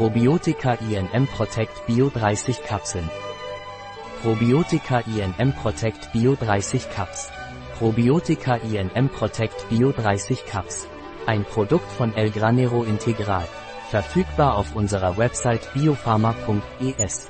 Probiotika INM Protect Bio 30 Kapseln. Probiotika INM Protect Bio 30 Caps. Probiotika INM Protect Bio 30 Caps. Ein Produkt von El Granero Integral. Verfügbar auf unserer Website biopharma.es.